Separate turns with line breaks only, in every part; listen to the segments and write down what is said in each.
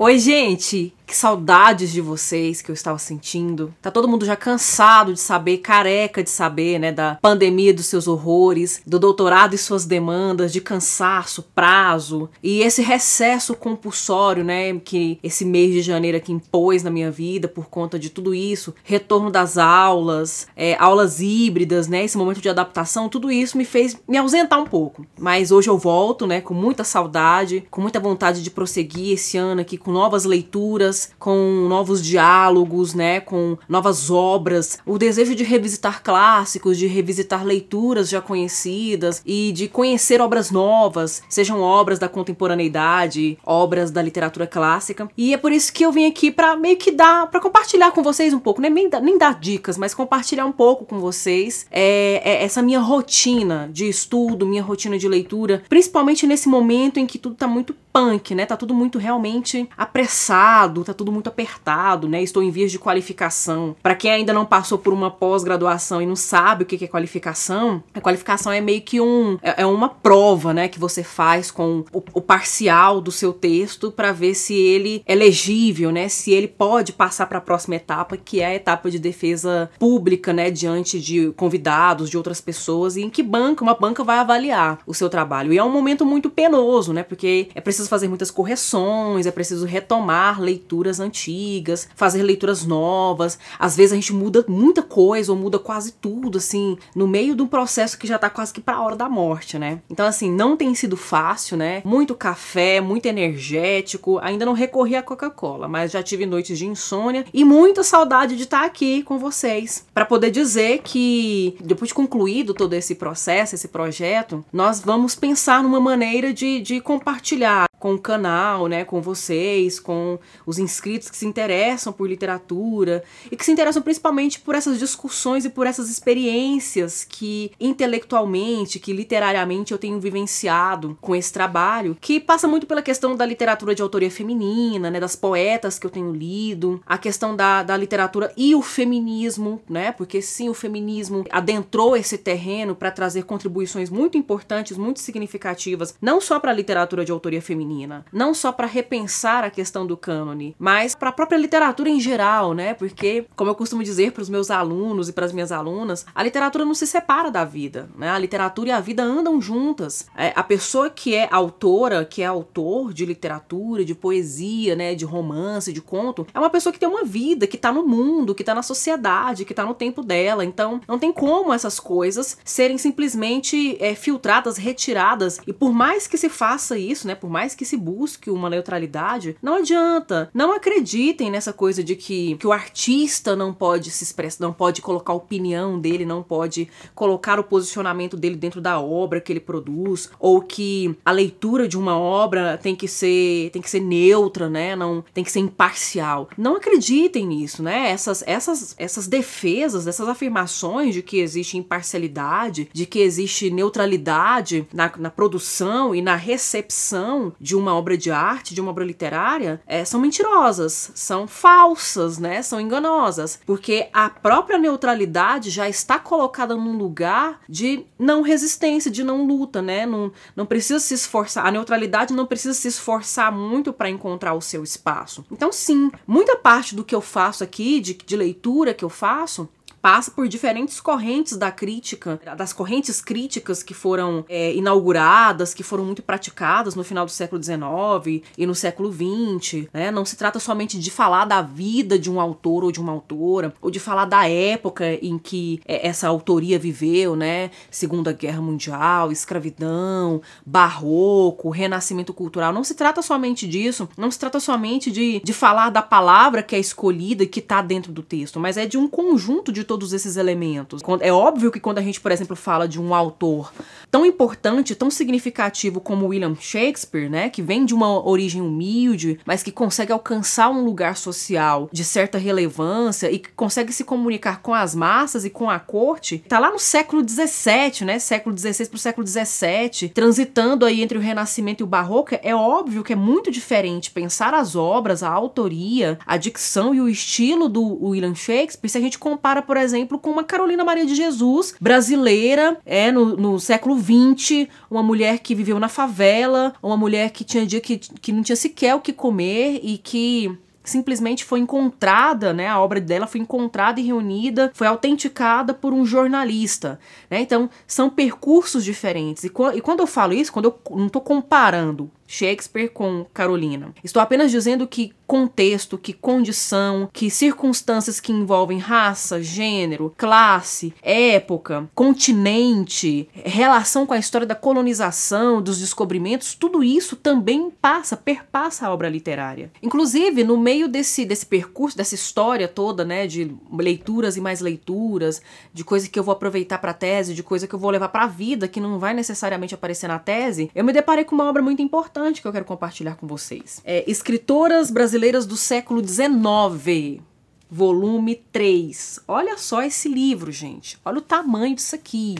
Oi, gente! Que saudades de vocês que eu estava sentindo. Tá todo mundo já cansado de saber, careca de saber, né, da pandemia dos seus horrores, do doutorado e suas demandas, de cansaço, prazo e esse recesso compulsório, né, que esse mês de janeiro aqui impôs na minha vida por conta de tudo isso, retorno das aulas, é, aulas híbridas, né, esse momento de adaptação, tudo isso me fez me ausentar um pouco. Mas hoje eu volto, né, com muita saudade, com muita vontade de prosseguir esse ano aqui com novas leituras com novos diálogos, né, com novas obras, o desejo de revisitar clássicos, de revisitar leituras já conhecidas e de conhecer obras novas, sejam obras da contemporaneidade, obras da literatura clássica. E é por isso que eu vim aqui para meio que dar, para compartilhar com vocês um pouco, né, nem, nem dar dicas, mas compartilhar um pouco com vocês é, é essa minha rotina de estudo, minha rotina de leitura, principalmente nesse momento em que tudo tá muito punk, né? Tá tudo muito realmente apressado, tá tudo muito apertado, né? Estou em vias de qualificação. Para quem ainda não passou por uma pós-graduação e não sabe o que é qualificação, a qualificação é meio que um é, é uma prova, né, que você faz com o, o parcial do seu texto para ver se ele é legível, né? Se ele pode passar para a próxima etapa, que é a etapa de defesa pública, né, diante de convidados, de outras pessoas e em que banca, uma banca vai avaliar o seu trabalho. E é um momento muito penoso, né? Porque é preciso fazer muitas correções, é preciso retomar leituras antigas, fazer leituras novas. Às vezes a gente muda muita coisa ou muda quase tudo, assim, no meio de um processo que já tá quase que pra hora da morte, né? Então, assim, não tem sido fácil, né? Muito café, muito energético. Ainda não recorri à Coca-Cola, mas já tive noites de insônia e muita saudade de estar aqui com vocês para poder dizer que depois de concluído todo esse processo, esse projeto, nós vamos pensar numa maneira de, de compartilhar com o canal, né, com vocês, com os inscritos que se interessam por literatura e que se interessam principalmente por essas discussões e por essas experiências que intelectualmente, que literariamente eu tenho vivenciado com esse trabalho, que passa muito pela questão da literatura de autoria feminina, né, das poetas que eu tenho lido, a questão da, da literatura e o feminismo, né, porque sim, o feminismo adentrou esse terreno para trazer contribuições muito importantes, muito significativas, não só para a literatura de autoria feminina, feminina, não só para repensar a questão do cânone, mas para a própria literatura em geral, né? Porque, como eu costumo dizer para os meus alunos e para as minhas alunas, a literatura não se separa da vida, né? A literatura e a vida andam juntas. É, a pessoa que é autora, que é autor de literatura, de poesia, né, de romance, de conto, é uma pessoa que tem uma vida, que tá no mundo, que tá na sociedade, que tá no tempo dela. Então, não tem como essas coisas serem simplesmente é, filtradas, retiradas. E por mais que se faça isso, né, por mais que se busque uma neutralidade, não adianta. Não acreditem nessa coisa de que, que o artista não pode se expressar, não pode colocar a opinião dele, não pode colocar o posicionamento dele dentro da obra que ele produz, ou que a leitura de uma obra tem que ser tem que ser neutra, né? Não tem que ser imparcial. Não acreditem nisso, né? Essas essas essas defesas, essas afirmações de que existe imparcialidade, de que existe neutralidade na, na produção e na recepção de uma obra de arte, de uma obra literária, é, são mentirosas, são falsas, né? São enganosas, porque a própria neutralidade já está colocada num lugar de não resistência, de não luta, né? Não, não precisa se esforçar. A neutralidade não precisa se esforçar muito para encontrar o seu espaço. Então, sim, muita parte do que eu faço aqui, de, de leitura que eu faço, passa por diferentes correntes da crítica, das correntes críticas que foram é, inauguradas, que foram muito praticadas no final do século XIX e no século XX. Né? Não se trata somente de falar da vida de um autor ou de uma autora, ou de falar da época em que é, essa autoria viveu, né? Segunda Guerra Mundial, escravidão, barroco, renascimento cultural. Não se trata somente disso, não se trata somente de, de falar da palavra que é escolhida e que está dentro do texto, mas é de um conjunto de todos esses elementos. É óbvio que quando a gente, por exemplo, fala de um autor tão importante, tão significativo como William Shakespeare, né, que vem de uma origem humilde, mas que consegue alcançar um lugar social de certa relevância e que consegue se comunicar com as massas e com a corte, tá lá no século XVII, né, século XVI para o século XVII, transitando aí entre o Renascimento e o Barroco, é óbvio que é muito diferente pensar as obras, a autoria, a dicção e o estilo do William Shakespeare se a gente compara, por exemplo, com uma Carolina Maria de Jesus, brasileira, é no, no século XX, uma mulher que viveu na favela, uma mulher que tinha dia que, que não tinha sequer o que comer e que simplesmente foi encontrada, né? A obra dela foi encontrada e reunida, foi autenticada por um jornalista, né? Então, são percursos diferentes. E, e quando eu falo isso, quando eu não estou comparando Shakespeare com Carolina. Estou apenas dizendo que contexto, que condição, que circunstâncias que envolvem raça, gênero, classe, época, continente, relação com a história da colonização, dos descobrimentos, tudo isso também passa, perpassa a obra literária. Inclusive, no meio desse, desse percurso, dessa história toda, né, de leituras e mais leituras, de coisa que eu vou aproveitar para tese, de coisa que eu vou levar para a vida, que não vai necessariamente aparecer na tese, eu me deparei com uma obra muito importante importante que eu quero compartilhar com vocês. É Escritoras Brasileiras do Século XIX, volume 3. Olha só esse livro, gente. Olha o tamanho disso aqui.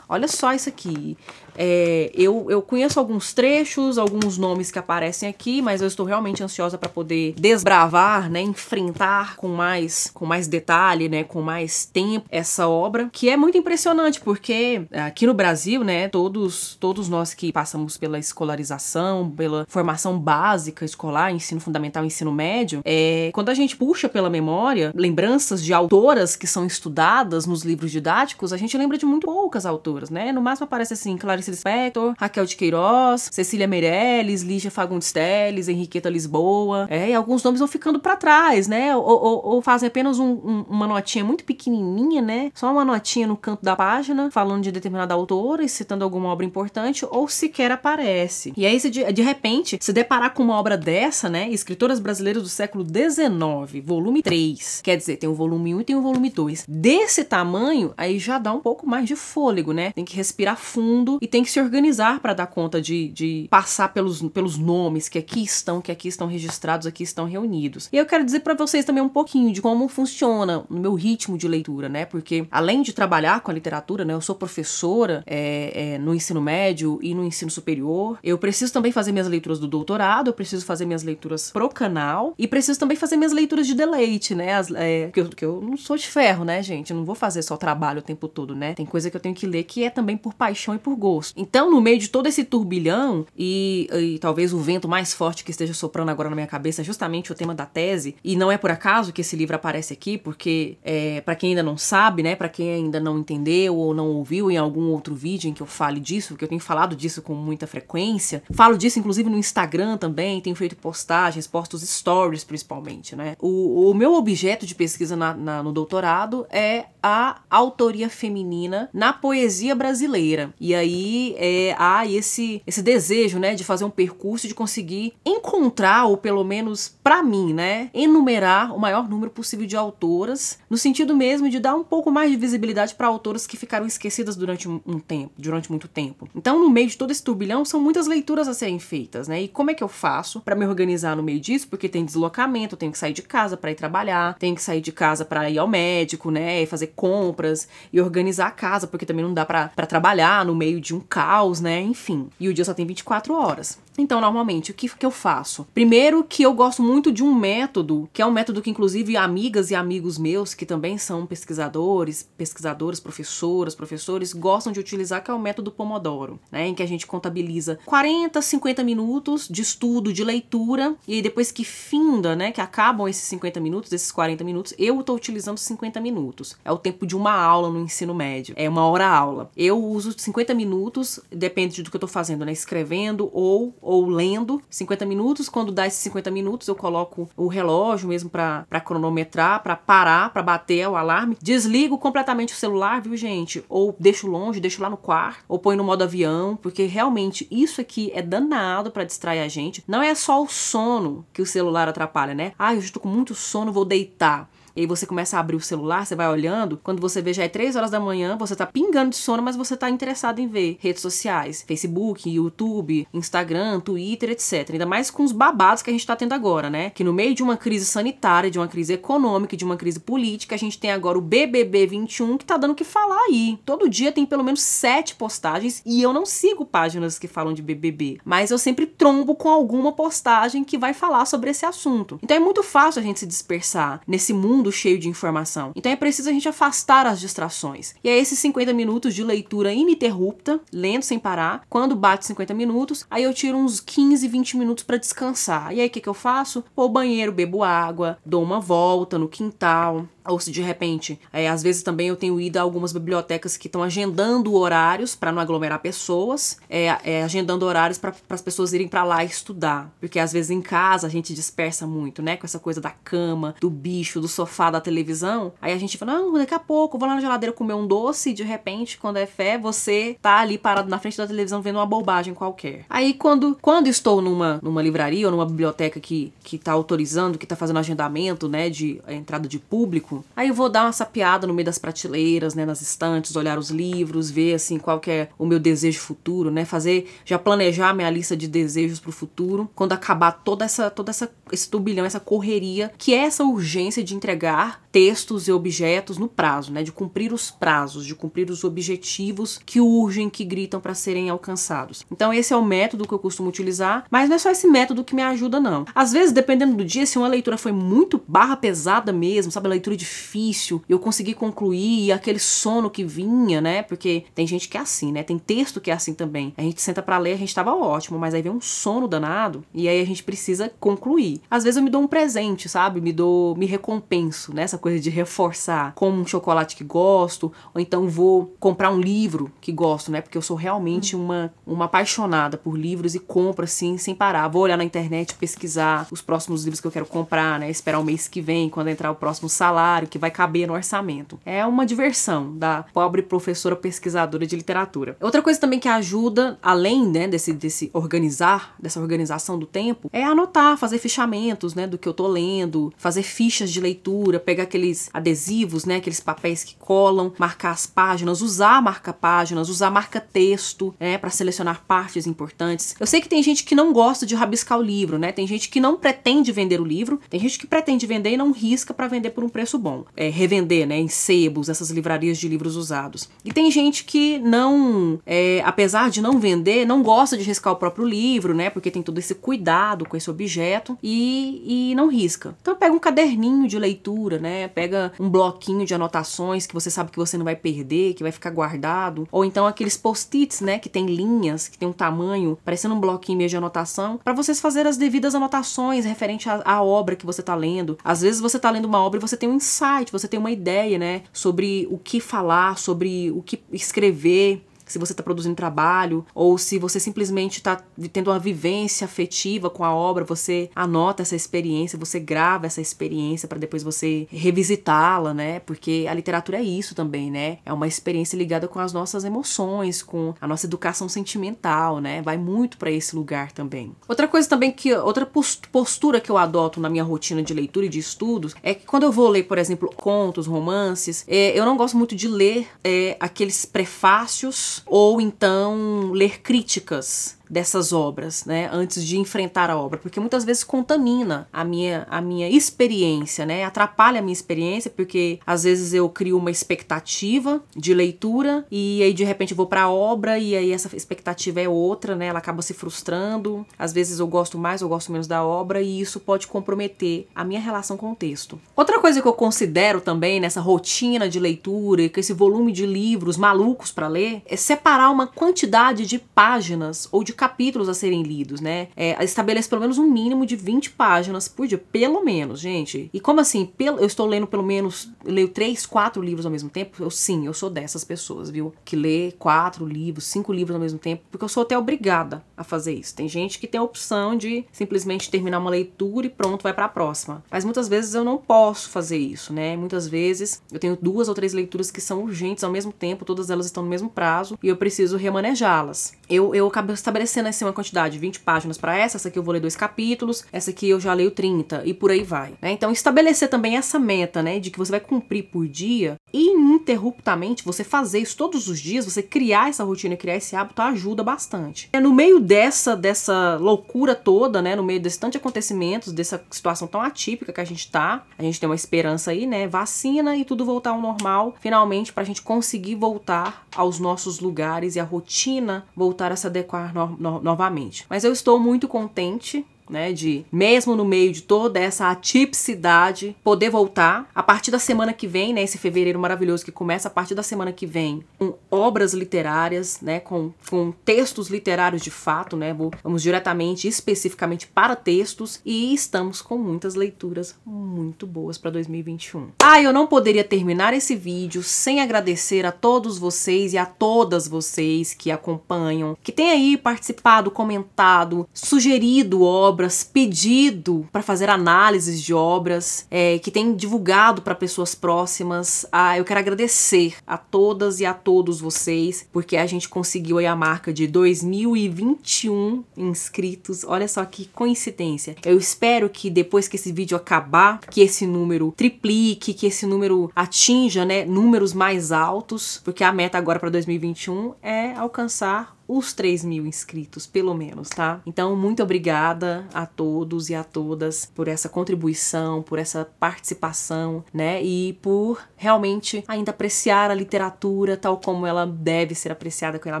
Olha só isso aqui. É, eu, eu conheço alguns trechos, alguns nomes que aparecem aqui, mas eu estou realmente ansiosa para poder desbravar, né, enfrentar com mais com mais detalhe, né, com mais tempo essa obra, que é muito impressionante porque aqui no Brasil, né, todos todos nós que passamos pela escolarização, pela formação básica escolar, ensino fundamental, ensino médio, é, quando a gente puxa pela memória lembranças de autoras que são estudadas nos livros didáticos, a gente lembra de muito poucas autoras, né? No máximo aparece assim, Clarice Clarice Lispector, Raquel de Queiroz, Cecília Meirelles, Lígia Fagundes Telles, Henriqueta Lisboa. É, e alguns nomes vão ficando para trás, né? Ou, ou, ou fazem apenas um, um, uma notinha muito pequenininha, né? Só uma notinha no canto da página, falando de determinada autora e citando alguma obra importante, ou sequer aparece. E aí, de, de repente, se deparar com uma obra dessa, né? Escritoras brasileiras do século XIX, volume 3. Quer dizer, tem o volume 1 e tem o volume 2. Desse tamanho, aí já dá um pouco mais de fôlego, né? Tem que respirar fundo e tem que se organizar para dar conta de, de passar pelos, pelos nomes que aqui estão, que aqui estão registrados, aqui estão reunidos. E eu quero dizer para vocês também um pouquinho de como funciona o meu ritmo de leitura, né? Porque além de trabalhar com a literatura, né, eu sou professora é, é, no ensino médio e no ensino superior. Eu preciso também fazer minhas leituras do doutorado, eu preciso fazer minhas leituras pro canal e preciso também fazer minhas leituras de deleite, né? As, é, que, eu, que eu não sou de ferro, né, gente? Eu não vou fazer só trabalho o tempo todo, né? Tem coisa que eu tenho que ler que é também por paixão e por gosto. Então, no meio de todo esse turbilhão e, e, talvez o vento mais forte que esteja soprando agora na minha cabeça é justamente o tema da tese, e não é por acaso que esse livro aparece aqui, porque é, para quem ainda não sabe, né, para quem ainda não entendeu ou não ouviu em algum outro vídeo em que eu fale disso, que eu tenho falado disso com muita frequência, falo disso inclusive no Instagram também, tenho feito postagens, posto stories principalmente, né. O, o meu objeto de pesquisa na, na, no doutorado é a autoria feminina na poesia brasileira. E aí é, há esse, esse desejo, né, de fazer um percurso de conseguir encontrar, ou pelo menos para mim, né, enumerar o maior número possível de autoras, no sentido mesmo de dar um pouco mais de visibilidade para autoras que ficaram esquecidas durante um, tempo, durante muito tempo. Então, no meio de todo esse turbilhão, são muitas leituras a serem feitas, né? E como é que eu faço para me organizar no meio disso? Porque tem deslocamento, tenho que sair de casa para ir trabalhar, tenho que sair de casa para ir ao médico, né, e fazer compras e organizar a casa, porque também não dá para trabalhar no meio de um caos, né? Enfim. E o dia só tem 24 horas. Então, normalmente, o que, que eu faço? Primeiro, que eu gosto muito de um método, que é um método que, inclusive, amigas e amigos meus, que também são pesquisadores, pesquisadoras, professoras, professores, gostam de utilizar, que é o método Pomodoro, né? Em que a gente contabiliza 40, 50 minutos de estudo, de leitura, e aí depois que finda, né? Que acabam esses 50 minutos, esses 40 minutos, eu tô utilizando 50 minutos. É o tempo de uma aula no ensino médio. É uma hora aula. Eu uso 50 minutos, depende do que eu tô fazendo, né? Escrevendo ou ou lendo 50 minutos. Quando dá esses 50 minutos, eu coloco o relógio mesmo para cronometrar, para parar, para bater o alarme. Desligo completamente o celular, viu, gente? Ou deixo longe, deixo lá no quarto, ou põe no modo avião, porque realmente isso aqui é danado para distrair a gente. Não é só o sono que o celular atrapalha, né? Ah, eu estou com muito sono, vou deitar. E aí você começa a abrir o celular, você vai olhando, quando você vê já é 3 horas da manhã, você tá pingando de sono, mas você tá interessado em ver redes sociais, Facebook, YouTube, Instagram, Twitter, etc. Ainda mais com os babados que a gente tá tendo agora, né? Que no meio de uma crise sanitária, de uma crise econômica, de uma crise política, a gente tem agora o BBB 21 que tá dando o que falar aí. Todo dia tem pelo menos sete postagens e eu não sigo páginas que falam de BBB, mas eu sempre trombo com alguma postagem que vai falar sobre esse assunto. Então é muito fácil a gente se dispersar nesse mundo mundo cheio de informação. Então é preciso a gente afastar as distrações. E é esses 50 minutos de leitura ininterrupta, lendo sem parar. Quando bate 50 minutos, aí eu tiro uns 15, 20 minutos para descansar. E aí o que, que eu faço? Vou ao banheiro, bebo água, dou uma volta no quintal, ou se de repente, é, às vezes também eu tenho ido a algumas bibliotecas que estão agendando horários para não aglomerar pessoas, é, é agendando horários para as pessoas irem para lá estudar, porque às vezes em casa a gente dispersa muito, né, com essa coisa da cama, do bicho, do sofá, da televisão. Aí a gente fala, não, daqui a pouco eu vou lá na geladeira comer um doce e de repente, quando é fé, você tá ali parado na frente da televisão vendo uma bobagem qualquer. Aí quando, quando estou numa, numa livraria ou numa biblioteca que, que tá autorizando, que tá fazendo agendamento, né, de entrada de público, Aí eu vou dar uma sapiada no meio das prateleiras, né, nas estantes, olhar os livros, ver assim qual que é o meu desejo futuro, né, fazer já planejar minha lista de desejos para o futuro, quando acabar toda essa toda essa esse turbilhão, essa correria, que é essa urgência de entregar textos e objetos no prazo, né, de cumprir os prazos, de cumprir os objetivos que urgem, que gritam para serem alcançados. Então esse é o método que eu costumo utilizar, mas não é só esse método que me ajuda não. Às vezes, dependendo do dia, se uma leitura foi muito barra pesada mesmo, sabe, a leitura de difícil, eu consegui concluir, aquele sono que vinha, né? Porque tem gente que é assim, né? Tem texto que é assim também. A gente senta para ler, a gente tava ótimo, mas aí vem um sono danado e aí a gente precisa concluir. Às vezes eu me dou um presente, sabe? Me dou, me recompenso, né? Essa coisa de reforçar, como um chocolate que gosto, ou então vou comprar um livro que gosto, né? Porque eu sou realmente uma, uma apaixonada por livros e compro assim sem parar. Vou olhar na internet, pesquisar os próximos livros que eu quero comprar, né? Esperar o mês que vem, quando entrar o próximo salário que vai caber no orçamento. É uma diversão da pobre professora pesquisadora de literatura. Outra coisa também que ajuda, além né, desse, desse organizar, dessa organização do tempo, é anotar, fazer fichamentos né, do que eu tô lendo, fazer fichas de leitura, pegar aqueles adesivos, né, aqueles papéis que colam, marcar as páginas, usar marca-páginas, usar marca-texto né, para selecionar partes importantes. Eu sei que tem gente que não gosta de rabiscar o livro, né? Tem gente que não pretende vender o livro, tem gente que pretende vender e não risca para vender por um preço bom. É, revender, né, em sebos, essas livrarias de livros usados. E tem gente que não, é, apesar de não vender, não gosta de riscar o próprio livro, né, porque tem todo esse cuidado com esse objeto e, e não risca. Então pega um caderninho de leitura, né, pega um bloquinho de anotações que você sabe que você não vai perder, que vai ficar guardado, ou então aqueles post-its, né, que tem linhas, que tem um tamanho, parecendo um bloquinho meio de anotação, para vocês fazer as devidas anotações referente à, à obra que você está lendo. Às vezes você está lendo uma obra e você tem um insight, você tem uma ideia, né, sobre o que falar, sobre o que escrever se você está produzindo trabalho ou se você simplesmente está tendo uma vivência afetiva com a obra, você anota essa experiência, você grava essa experiência para depois você revisitá-la, né? Porque a literatura é isso também, né? É uma experiência ligada com as nossas emoções, com a nossa educação sentimental, né? Vai muito para esse lugar também. Outra coisa também que outra postura que eu adoto na minha rotina de leitura e de estudos é que quando eu vou ler, por exemplo, contos, romances, é, eu não gosto muito de ler é, aqueles prefácios ou então ler críticas dessas obras, né, antes de enfrentar a obra, porque muitas vezes contamina a minha a minha experiência, né, atrapalha a minha experiência, porque às vezes eu crio uma expectativa de leitura e aí de repente eu vou para a obra e aí essa expectativa é outra, né, ela acaba se frustrando. Às vezes eu gosto mais ou gosto menos da obra e isso pode comprometer a minha relação com o texto. Outra coisa que eu considero também nessa rotina de leitura e com esse volume de livros malucos para ler é separar uma quantidade de páginas ou de capítulos a serem lidos, né? É, estabelece pelo menos um mínimo de 20 páginas por dia, pelo menos, gente. E como assim? Pelo, eu estou lendo pelo menos, leio três, quatro livros ao mesmo tempo? Eu sim, eu sou dessas pessoas, viu? Que lê quatro livros, cinco livros ao mesmo tempo, porque eu sou até obrigada a fazer isso. Tem gente que tem a opção de simplesmente terminar uma leitura e pronto, vai para a próxima. Mas muitas vezes eu não posso fazer isso, né? Muitas vezes eu tenho duas ou três leituras que são urgentes ao mesmo tempo, todas elas estão no mesmo prazo e eu preciso remanejá-las. Eu, eu acabo estabelecendo estabelecendo assim uma quantidade, 20 páginas para essa, essa aqui eu vou ler dois capítulos, essa aqui eu já leio 30 e por aí vai. Né? Então estabelecer também essa meta, né, de que você vai cumprir por dia ininterruptamente, você fazer isso todos os dias, você criar essa rotina, criar esse hábito ajuda bastante. É no meio dessa dessa loucura toda, né, no meio desse tanto de acontecimentos, dessa situação tão atípica que a gente tá, a gente tem uma esperança aí, né, vacina e tudo voltar ao normal, finalmente pra gente conseguir voltar aos nossos lugares e a rotina voltar a se adequar no no novamente. Mas eu estou muito contente né, de mesmo no meio de toda essa atipicidade, poder voltar a partir da semana que vem, né, esse fevereiro maravilhoso que começa a partir da semana que vem, com obras literárias, né, com, com textos literários de fato, né, vamos diretamente, especificamente para textos e estamos com muitas leituras muito boas para 2021. Ah, eu não poderia terminar esse vídeo sem agradecer a todos vocês e a todas vocês que acompanham, que têm aí participado, comentado, sugerido obras obras, pedido para fazer análises de obras, é, que tem divulgado para pessoas próximas. Ah, eu quero agradecer a todas e a todos vocês, porque a gente conseguiu aí a marca de 2021 inscritos. Olha só que coincidência. Eu espero que depois que esse vídeo acabar, que esse número triplique, que esse número atinja, né, números mais altos, porque a meta agora para 2021 é alcançar os 3 mil inscritos, pelo menos, tá? Então, muito obrigada a todos e a todas por essa contribuição, por essa participação, né? E por realmente ainda apreciar a literatura tal como ela deve ser apreciada, como ela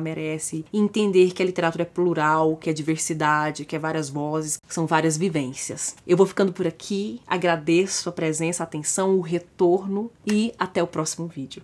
merece. E entender que a literatura é plural, que é diversidade, que é várias vozes, que são várias vivências. Eu vou ficando por aqui, agradeço a presença, a atenção, o retorno e até o próximo vídeo.